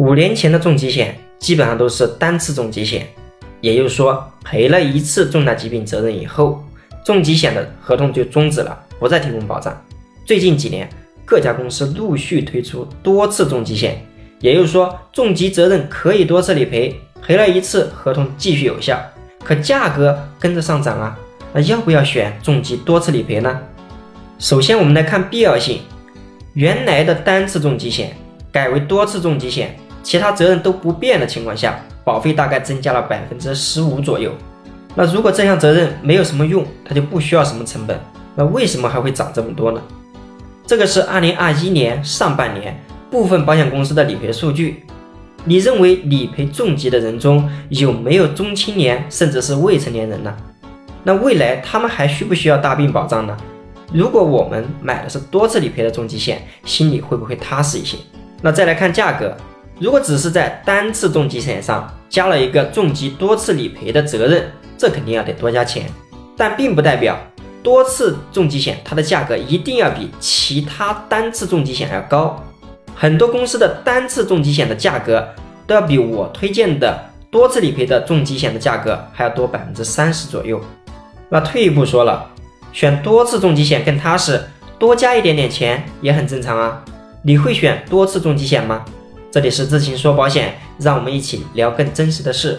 五年前的重疾险基本上都是单次重疾险，也就是说赔了一次重大疾病责任以后，重疾险的合同就终止了，不再提供保障。最近几年，各家公司陆续推出多次重疾险，也就是说重疾责任可以多次理赔，赔了一次合同继续有效，可价格跟着上涨啊，那要不要选重疾多次理赔呢？首先我们来看必要性，原来的单次重疾险改为多次重疾险。其他责任都不变的情况下，保费大概增加了百分之十五左右。那如果这项责任没有什么用，它就不需要什么成本，那为什么还会涨这么多呢？这个是二零二一年上半年部分保险公司的理赔数据。你认为理赔重疾的人中有没有中青年甚至是未成年人呢？那未来他们还需不需要大病保障呢？如果我们买的是多次理赔的重疾险，心里会不会踏实一些？那再来看价格。如果只是在单次重疾险上加了一个重疾多次理赔的责任，这肯定要得多加钱。但并不代表多次重疾险它的价格一定要比其他单次重疾险要高。很多公司的单次重疾险的价格都要比我推荐的多次理赔的重疾险的价格还要多百分之三十左右。那退一步说了，选多次重疾险更踏实，多加一点点钱也很正常啊。你会选多次重疾险吗？这里是自行说保险，让我们一起聊更真实的事。